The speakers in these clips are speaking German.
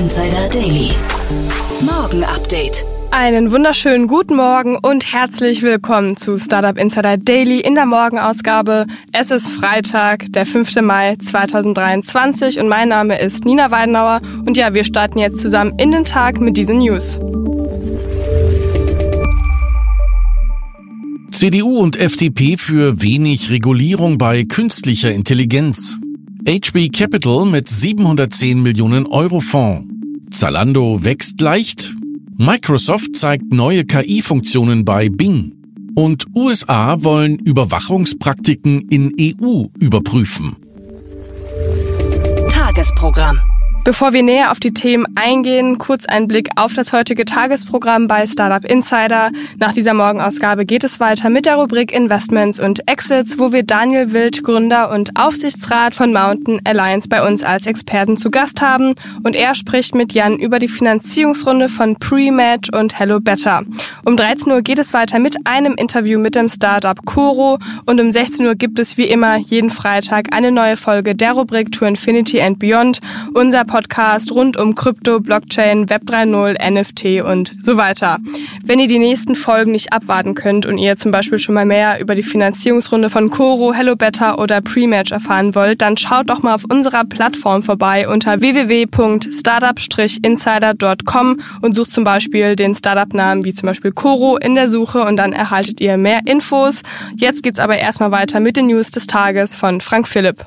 Insider Daily. Morgen Update. Einen wunderschönen guten Morgen und herzlich willkommen zu Startup Insider Daily in der Morgenausgabe. Es ist Freitag, der 5. Mai 2023 und mein Name ist Nina Weidenauer und ja, wir starten jetzt zusammen in den Tag mit diesen News. CDU und FDP für wenig Regulierung bei künstlicher Intelligenz. HB Capital mit 710 Millionen Euro Fonds. Zalando wächst leicht. Microsoft zeigt neue KI-Funktionen bei Bing. Und USA wollen Überwachungspraktiken in EU überprüfen. Tagesprogramm. Bevor wir näher auf die Themen eingehen, kurz ein Blick auf das heutige Tagesprogramm bei Startup Insider. Nach dieser Morgenausgabe geht es weiter mit der Rubrik Investments und Exits, wo wir Daniel Wild, Gründer und Aufsichtsrat von Mountain Alliance bei uns als Experten zu Gast haben und er spricht mit Jan über die Finanzierungsrunde von Pre-Match und Hello Better. Um 13 Uhr geht es weiter mit einem Interview mit dem Startup Coro und um 16 Uhr gibt es wie immer jeden Freitag eine neue Folge der Rubrik To Infinity and Beyond. Unser Podcast rund um Krypto, Blockchain, Web 3.0, NFT und so weiter. Wenn ihr die nächsten Folgen nicht abwarten könnt und ihr zum Beispiel schon mal mehr über die Finanzierungsrunde von Coro, Hello Better oder Prematch erfahren wollt, dann schaut doch mal auf unserer Plattform vorbei unter www.startup-insider.com und sucht zum Beispiel den Startup-Namen wie zum Beispiel Coro in der Suche und dann erhaltet ihr mehr Infos. Jetzt geht's aber erstmal weiter mit den News des Tages von Frank Philipp.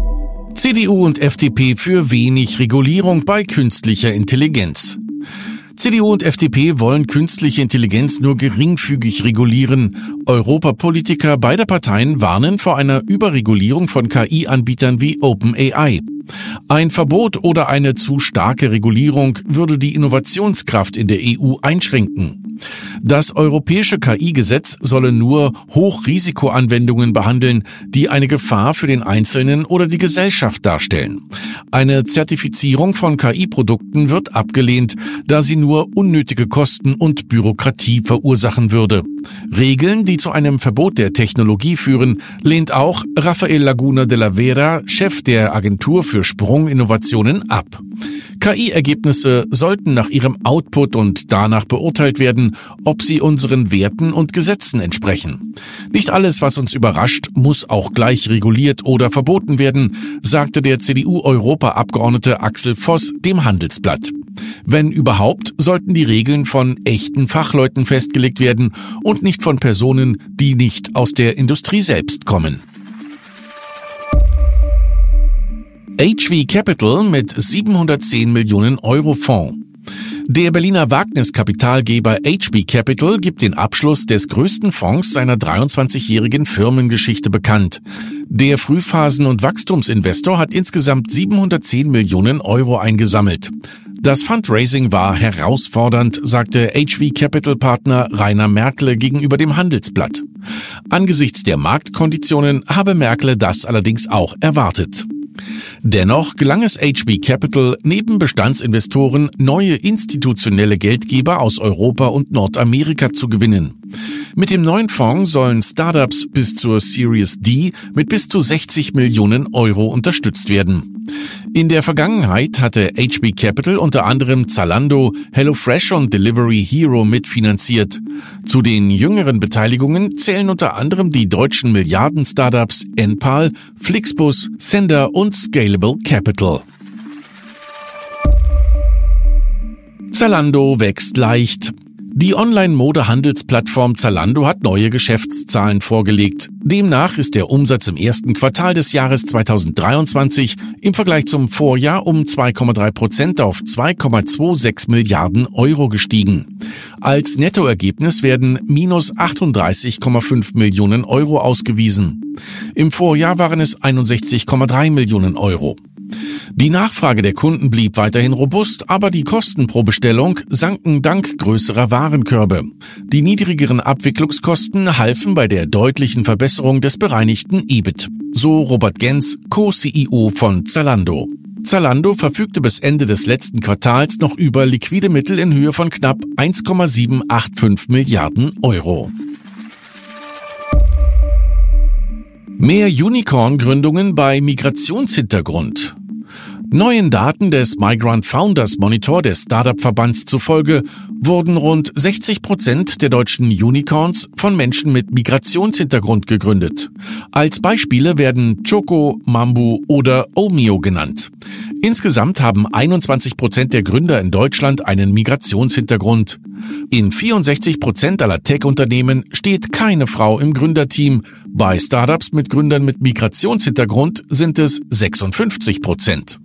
CDU und FDP für wenig Regulierung bei künstlicher Intelligenz. CDU und FDP wollen künstliche Intelligenz nur geringfügig regulieren. Europapolitiker beider Parteien warnen vor einer Überregulierung von KI-Anbietern wie OpenAI. Ein Verbot oder eine zu starke Regulierung würde die Innovationskraft in der EU einschränken. Das europäische KI-Gesetz solle nur Hochrisikoanwendungen behandeln, die eine Gefahr für den Einzelnen oder die Gesellschaft darstellen. Eine Zertifizierung von KI-Produkten wird abgelehnt, da sie nur unnötige Kosten und Bürokratie verursachen würde. Regeln, die zu einem Verbot der Technologie führen, lehnt auch Rafael Laguna de la Vera, Chef der Agentur für Sprunginnovationen, ab. KI-Ergebnisse sollten nach ihrem Output und danach beurteilt werden, ob sie unseren Werten und Gesetzen entsprechen. Nicht alles, was uns überrascht, muss auch gleich reguliert oder verboten werden, sagte der CDU-Europaabgeordnete Axel Voss dem Handelsblatt. Wenn überhaupt, sollten die Regeln von echten Fachleuten festgelegt werden und nicht von Personen, die nicht aus der Industrie selbst kommen. HV Capital mit 710 Millionen Euro Fonds. Der Berliner Wagniskapitalgeber HB Capital gibt den Abschluss des größten Fonds seiner 23-jährigen Firmengeschichte bekannt. Der Frühphasen- und Wachstumsinvestor hat insgesamt 710 Millionen Euro eingesammelt. Das Fundraising war herausfordernd, sagte HV Capital Partner Rainer Merkle gegenüber dem Handelsblatt. Angesichts der Marktkonditionen habe Merkle das allerdings auch erwartet. Dennoch gelang es HB Capital neben Bestandsinvestoren neue institutionelle Geldgeber aus Europa und Nordamerika zu gewinnen. Mit dem neuen Fonds sollen Startups bis zur Series D mit bis zu 60 Millionen Euro unterstützt werden. In der Vergangenheit hatte HB Capital unter anderem Zalando, HelloFresh und Delivery Hero mitfinanziert. Zu den jüngeren Beteiligungen zählen unter anderem die deutschen Milliarden-Startups Enpal, Flixbus, Sender und Scalable Capital. Zalando wächst leicht. Die Online-Mode-Handelsplattform Zalando hat neue Geschäftszahlen vorgelegt. Demnach ist der Umsatz im ersten Quartal des Jahres 2023 im Vergleich zum Vorjahr um 2,3 Prozent auf 2,26 Milliarden Euro gestiegen. Als Nettoergebnis werden minus 38,5 Millionen Euro ausgewiesen. Im Vorjahr waren es 61,3 Millionen Euro. Die Nachfrage der Kunden blieb weiterhin robust, aber die Kosten pro Bestellung sanken dank größerer Warenkörbe. Die niedrigeren Abwicklungskosten halfen bei der deutlichen Verbesserung des bereinigten EBIT. So Robert Gens, Co-CEO von Zalando. Zalando verfügte bis Ende des letzten Quartals noch über liquide Mittel in Höhe von knapp 1,785 Milliarden Euro. Mehr Unicorn-Gründungen bei Migrationshintergrund. Neuen Daten des Migrant Founders Monitor des Startup-Verbands zufolge wurden rund 60 Prozent der deutschen Unicorns von Menschen mit Migrationshintergrund gegründet. Als Beispiele werden Choco, Mambu oder Omio genannt. Insgesamt haben 21 Prozent der Gründer in Deutschland einen Migrationshintergrund. In 64 Prozent aller Tech-Unternehmen steht keine Frau im Gründerteam. Bei Startups mit Gründern mit Migrationshintergrund sind es 56 Prozent.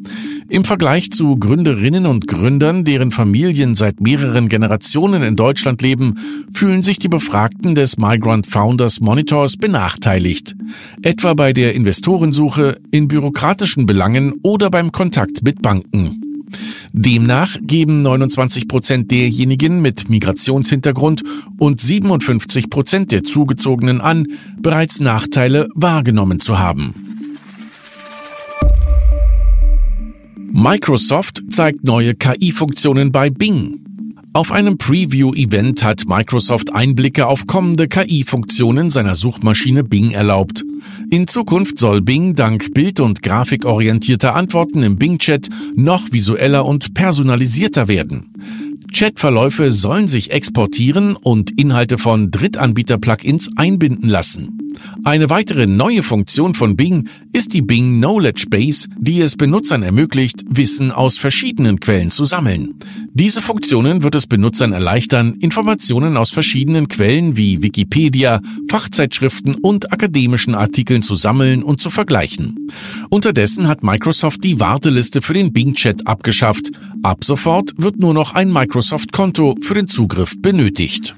Im Vergleich zu Gründerinnen und Gründern, deren Familien seit mehreren Generationen in Deutschland leben, fühlen sich die Befragten des Migrant Founders Monitors benachteiligt. Etwa bei der Investorensuche, in bürokratischen Belangen oder beim Kontakt mit Banken. Demnach geben 29 Prozent derjenigen mit Migrationshintergrund und 57 Prozent der Zugezogenen an, bereits Nachteile wahrgenommen zu haben. Microsoft zeigt neue KI-Funktionen bei Bing. Auf einem Preview-Event hat Microsoft Einblicke auf kommende KI-Funktionen seiner Suchmaschine Bing erlaubt. In Zukunft soll Bing dank bild- und grafikorientierter Antworten im Bing-Chat noch visueller und personalisierter werden. Chatverläufe sollen sich exportieren und Inhalte von Drittanbieter-Plugins einbinden lassen. Eine weitere neue Funktion von Bing ist die Bing Knowledge Base, die es Benutzern ermöglicht, Wissen aus verschiedenen Quellen zu sammeln. Diese Funktionen wird es Benutzern erleichtern, Informationen aus verschiedenen Quellen wie Wikipedia, Fachzeitschriften und akademischen Artikeln zu sammeln und zu vergleichen. Unterdessen hat Microsoft die Warteliste für den Bing Chat abgeschafft. Ab sofort wird nur noch ein Microsoft-Konto für den Zugriff benötigt.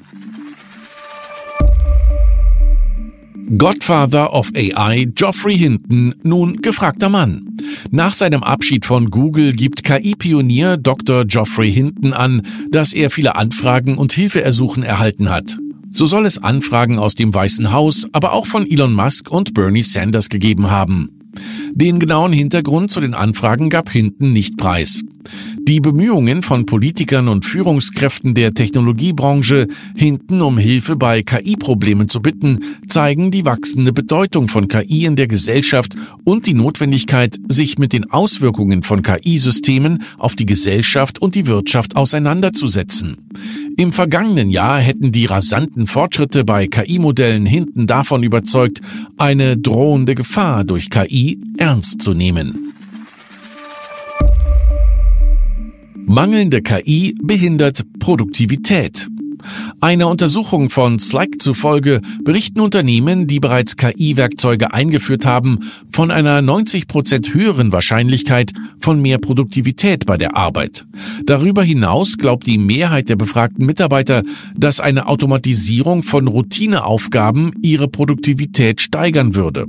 Godfather of AI Geoffrey Hinton nun gefragter Mann. Nach seinem Abschied von Google gibt KI-Pionier Dr. Geoffrey Hinton an, dass er viele Anfragen und Hilfeersuchen erhalten hat. So soll es Anfragen aus dem Weißen Haus, aber auch von Elon Musk und Bernie Sanders gegeben haben. Den genauen Hintergrund zu den Anfragen gab Hinton nicht preis. Die Bemühungen von Politikern und Führungskräften der Technologiebranche, Hinton um Hilfe bei KI-Problemen zu bitten, zeigen die wachsende Bedeutung von KI in der Gesellschaft und die Notwendigkeit, sich mit den Auswirkungen von KI-Systemen auf die Gesellschaft und die Wirtschaft auseinanderzusetzen. Im vergangenen Jahr hätten die rasanten Fortschritte bei KI-Modellen Hinton davon überzeugt, eine drohende Gefahr durch KI ernst zu nehmen. Mangelnde KI behindert Produktivität. Einer Untersuchung von Slack zufolge berichten Unternehmen, die bereits KI-Werkzeuge eingeführt haben, von einer 90 Prozent höheren Wahrscheinlichkeit von mehr Produktivität bei der Arbeit. Darüber hinaus glaubt die Mehrheit der befragten Mitarbeiter, dass eine Automatisierung von Routineaufgaben ihre Produktivität steigern würde.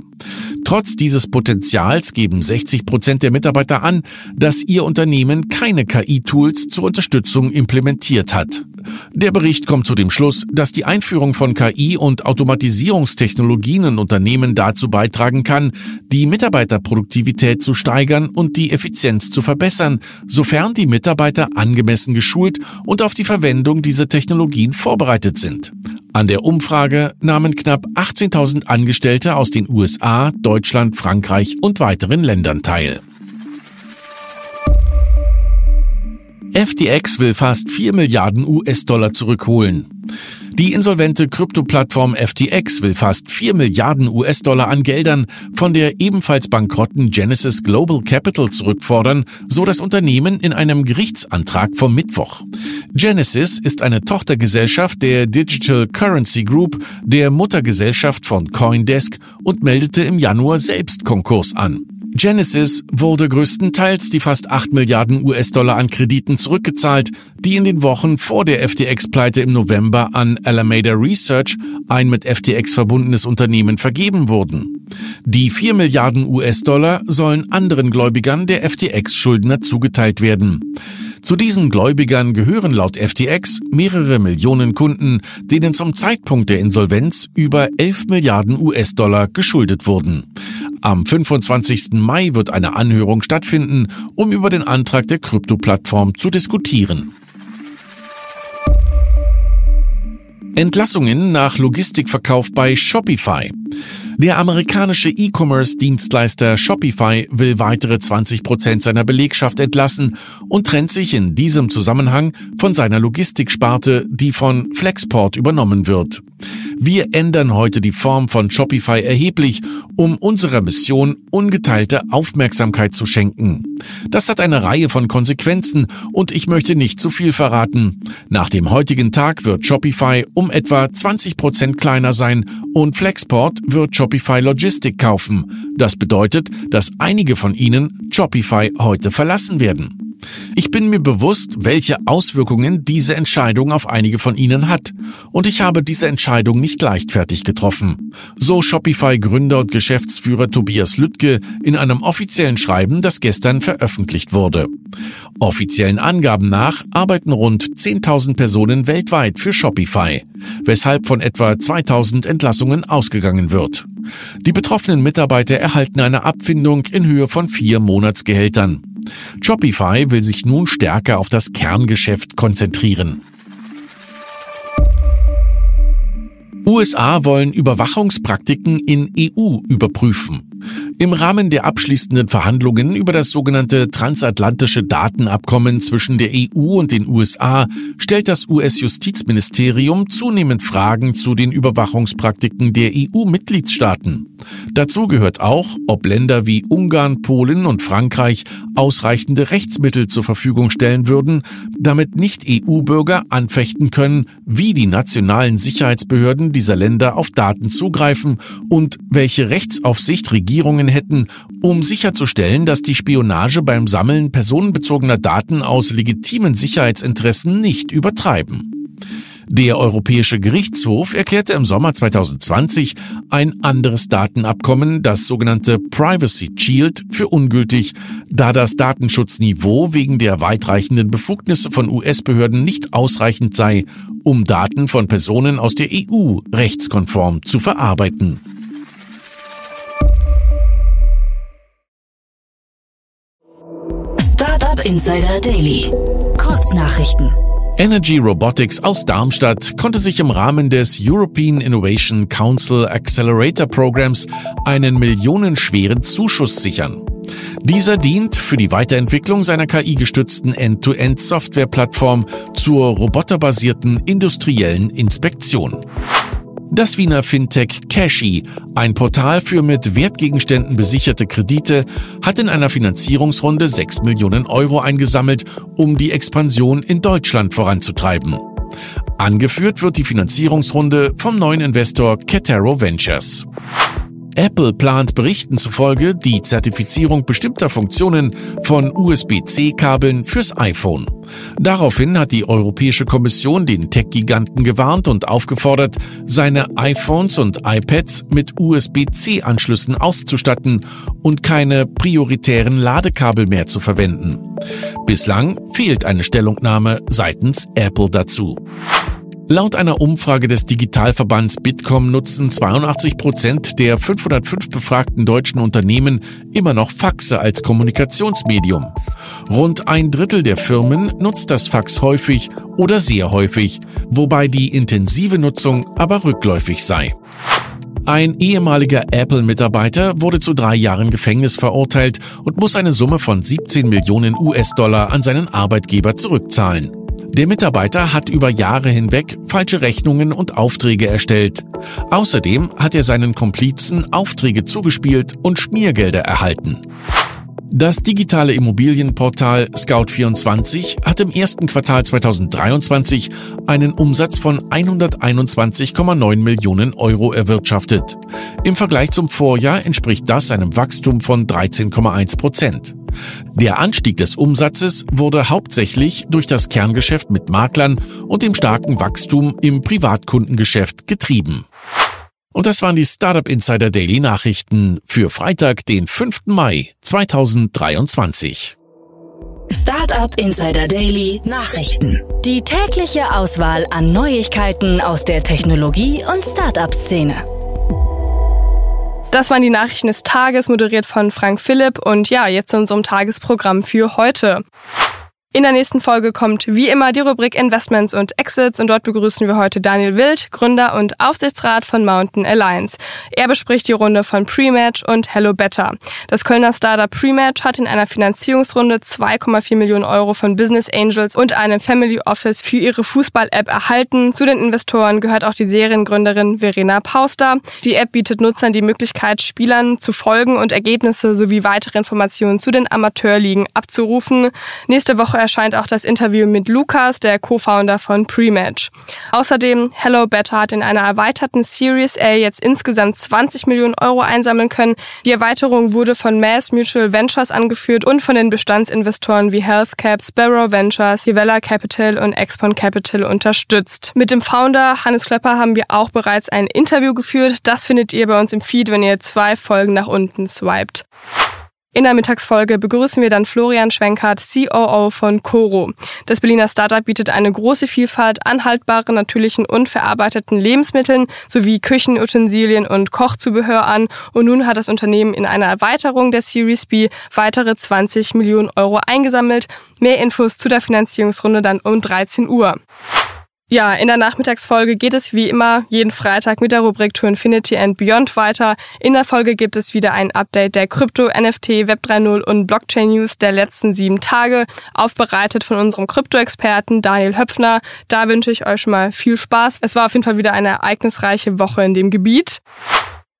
Trotz dieses Potenzials geben 60 Prozent der Mitarbeiter an, dass ihr Unternehmen keine KI-Tools zur Unterstützung implementiert hat. Der Bericht kommt zu dem Schluss, dass die Einführung von KI und Automatisierungstechnologien in Unternehmen dazu beitragen kann, die Mitarbeiterproduktivität zu steigern und die Effizienz zu verbessern, sofern die Mitarbeiter angemessen geschult und auf die Verwendung dieser Technologien vorbereitet sind. An der Umfrage nahmen knapp 18.000 Angestellte aus den USA, Deutschland, Frankreich und weiteren Ländern teil. FTX will fast 4 Milliarden US-Dollar zurückholen. Die insolvente Krypto-Plattform FTX will fast 4 Milliarden US-Dollar an Geldern von der ebenfalls bankrotten Genesis Global Capital zurückfordern, so das Unternehmen in einem Gerichtsantrag vom Mittwoch. Genesis ist eine Tochtergesellschaft der Digital Currency Group, der Muttergesellschaft von Coindesk und meldete im Januar selbst Konkurs an. Genesis wurde größtenteils die fast 8 Milliarden US-Dollar an Krediten zurückgezahlt, die in den Wochen vor der FTX-Pleite im November an Alameda Research, ein mit FTX verbundenes Unternehmen, vergeben wurden. Die 4 Milliarden US-Dollar sollen anderen Gläubigern der FTX-Schuldner zugeteilt werden. Zu diesen Gläubigern gehören laut FTX mehrere Millionen Kunden, denen zum Zeitpunkt der Insolvenz über 11 Milliarden US-Dollar geschuldet wurden. Am 25. Mai wird eine Anhörung stattfinden, um über den Antrag der Krypto-Plattform zu diskutieren. Entlassungen nach Logistikverkauf bei Shopify. Der amerikanische E-Commerce-Dienstleister Shopify will weitere 20 Prozent seiner Belegschaft entlassen und trennt sich in diesem Zusammenhang von seiner Logistiksparte, die von Flexport übernommen wird. Wir ändern heute die Form von Shopify erheblich, um unserer Mission ungeteilte Aufmerksamkeit zu schenken. Das hat eine Reihe von Konsequenzen und ich möchte nicht zu viel verraten. Nach dem heutigen Tag wird Shopify um etwa 20 Prozent kleiner sein und Flexport wird Shopify Logistik kaufen. Das bedeutet, dass einige von Ihnen Shopify heute verlassen werden. Ich bin mir bewusst, welche Auswirkungen diese Entscheidung auf einige von Ihnen hat. Und ich habe diese Entscheidung nicht leichtfertig getroffen. So Shopify-Gründer und Geschäftsführer Tobias Lüttke in einem offiziellen Schreiben, das gestern veröffentlicht wurde. Offiziellen Angaben nach arbeiten rund 10.000 Personen weltweit für Shopify, weshalb von etwa 2.000 Entlassungen ausgegangen wird. Die betroffenen Mitarbeiter erhalten eine Abfindung in Höhe von vier Monatsgehältern. Shopify will sich nun stärker auf das Kerngeschäft konzentrieren. USA wollen Überwachungspraktiken in EU überprüfen. Im Rahmen der abschließenden Verhandlungen über das sogenannte transatlantische Datenabkommen zwischen der EU und den USA stellt das US-Justizministerium zunehmend Fragen zu den Überwachungspraktiken der EU-Mitgliedstaaten. Dazu gehört auch, ob Länder wie Ungarn, Polen und Frankreich ausreichende Rechtsmittel zur Verfügung stellen würden, damit Nicht-EU-Bürger anfechten können, wie die nationalen Sicherheitsbehörden dieser Länder auf Daten zugreifen und welche Rechtsaufsicht Regierungen hätten, um sicherzustellen, dass die Spionage beim Sammeln personenbezogener Daten aus legitimen Sicherheitsinteressen nicht übertreiben. Der Europäische Gerichtshof erklärte im Sommer 2020 ein anderes Datenabkommen, das sogenannte Privacy Shield, für ungültig, da das Datenschutzniveau wegen der weitreichenden Befugnisse von US-Behörden nicht ausreichend sei, um Daten von Personen aus der EU rechtskonform zu verarbeiten. Insider Daily. Kurznachrichten. Energy Robotics aus Darmstadt konnte sich im Rahmen des European Innovation Council Accelerator Programs einen millionenschweren Zuschuss sichern. Dieser dient für die Weiterentwicklung seiner KI-gestützten End-to-End-Software-Plattform zur roboterbasierten industriellen Inspektion. Das Wiener Fintech Cashy, ein Portal für mit Wertgegenständen besicherte Kredite, hat in einer Finanzierungsrunde 6 Millionen Euro eingesammelt, um die Expansion in Deutschland voranzutreiben. Angeführt wird die Finanzierungsrunde vom neuen Investor Ketero Ventures. Apple plant Berichten zufolge die Zertifizierung bestimmter Funktionen von USB-C-Kabeln fürs iPhone. Daraufhin hat die Europäische Kommission den Tech-Giganten gewarnt und aufgefordert, seine iPhones und iPads mit USB-C-Anschlüssen auszustatten und keine prioritären Ladekabel mehr zu verwenden. Bislang fehlt eine Stellungnahme seitens Apple dazu. Laut einer Umfrage des Digitalverbands Bitkom nutzen 82 Prozent der 505 befragten deutschen Unternehmen immer noch Faxe als Kommunikationsmedium. Rund ein Drittel der Firmen nutzt das Fax häufig oder sehr häufig, wobei die intensive Nutzung aber rückläufig sei. Ein ehemaliger Apple-Mitarbeiter wurde zu drei Jahren Gefängnis verurteilt und muss eine Summe von 17 Millionen US-Dollar an seinen Arbeitgeber zurückzahlen. Der Mitarbeiter hat über Jahre hinweg falsche Rechnungen und Aufträge erstellt. Außerdem hat er seinen Komplizen Aufträge zugespielt und Schmiergelder erhalten. Das digitale Immobilienportal Scout24 hat im ersten Quartal 2023 einen Umsatz von 121,9 Millionen Euro erwirtschaftet. Im Vergleich zum Vorjahr entspricht das einem Wachstum von 13,1 Prozent. Der Anstieg des Umsatzes wurde hauptsächlich durch das Kerngeschäft mit Maklern und dem starken Wachstum im Privatkundengeschäft getrieben. Und das waren die Startup Insider Daily Nachrichten für Freitag, den 5. Mai 2023. Startup Insider Daily Nachrichten. Die tägliche Auswahl an Neuigkeiten aus der Technologie- und Startup-Szene. Das waren die Nachrichten des Tages, moderiert von Frank Philipp. Und ja, jetzt zu unserem Tagesprogramm für heute. In der nächsten Folge kommt wie immer die Rubrik Investments und Exits und dort begrüßen wir heute Daniel Wild, Gründer und Aufsichtsrat von Mountain Alliance. Er bespricht die Runde von Prematch und Hello Better. Das Kölner Startup Prematch hat in einer Finanzierungsrunde 2,4 Millionen Euro von Business Angels und einem Family Office für ihre Fußball-App erhalten. Zu den Investoren gehört auch die Seriengründerin Verena Pauster. Die App bietet Nutzern die Möglichkeit, Spielern zu folgen und Ergebnisse sowie weitere Informationen zu den Amateurligen abzurufen. Nächste Woche erscheint auch das Interview mit Lukas, der Co-Founder von Prematch. Außerdem, Hello Better hat in einer erweiterten Series A jetzt insgesamt 20 Millionen Euro einsammeln können. Die Erweiterung wurde von Mass Mutual Ventures angeführt und von den Bestandsinvestoren wie HealthCap, Sparrow Ventures, Hivella Capital und Expon Capital unterstützt. Mit dem Founder Hannes Klepper haben wir auch bereits ein Interview geführt. Das findet ihr bei uns im Feed, wenn ihr zwei Folgen nach unten swiped. In der Mittagsfolge begrüßen wir dann Florian Schwenkert, COO von Coro. Das Berliner Startup bietet eine große Vielfalt an haltbaren, natürlichen und verarbeiteten Lebensmitteln sowie Küchenutensilien und Kochzubehör an. Und nun hat das Unternehmen in einer Erweiterung der Series B weitere 20 Millionen Euro eingesammelt. Mehr Infos zu der Finanzierungsrunde dann um 13 Uhr. Ja, in der Nachmittagsfolge geht es wie immer jeden Freitag mit der Rubrik To Infinity and Beyond weiter. In der Folge gibt es wieder ein Update der Krypto, NFT, Web 3.0 und Blockchain News der letzten sieben Tage, aufbereitet von unserem Krypto-Experten Daniel Höpfner. Da wünsche ich euch schon mal viel Spaß. Es war auf jeden Fall wieder eine ereignisreiche Woche in dem Gebiet.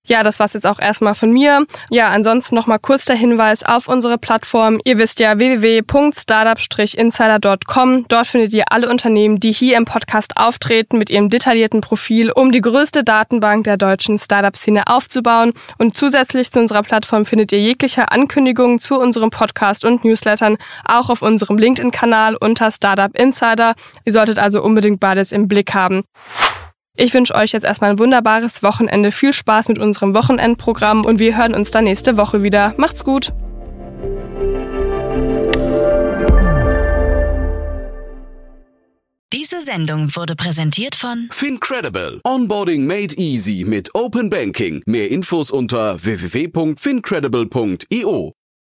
Ja, das war's jetzt auch erstmal von mir. Ja, ansonsten nochmal kurz der Hinweis auf unsere Plattform. Ihr wisst ja www.startup-insider.com. Dort findet ihr alle Unternehmen, die hier im Podcast auftreten, mit ihrem detaillierten Profil, um die größte Datenbank der deutschen Startup-Szene aufzubauen. Und zusätzlich zu unserer Plattform findet ihr jegliche Ankündigungen zu unserem Podcast und Newslettern auch auf unserem LinkedIn-Kanal unter Startup Insider. Ihr solltet also unbedingt beides im Blick haben. Ich wünsche euch jetzt erstmal ein wunderbares Wochenende. Viel Spaß mit unserem Wochenendprogramm und wir hören uns dann nächste Woche wieder. Macht's gut! Diese Sendung wurde präsentiert von Fincredible. Onboarding made easy mit Open Banking. Mehr Infos unter www.fincredible.io.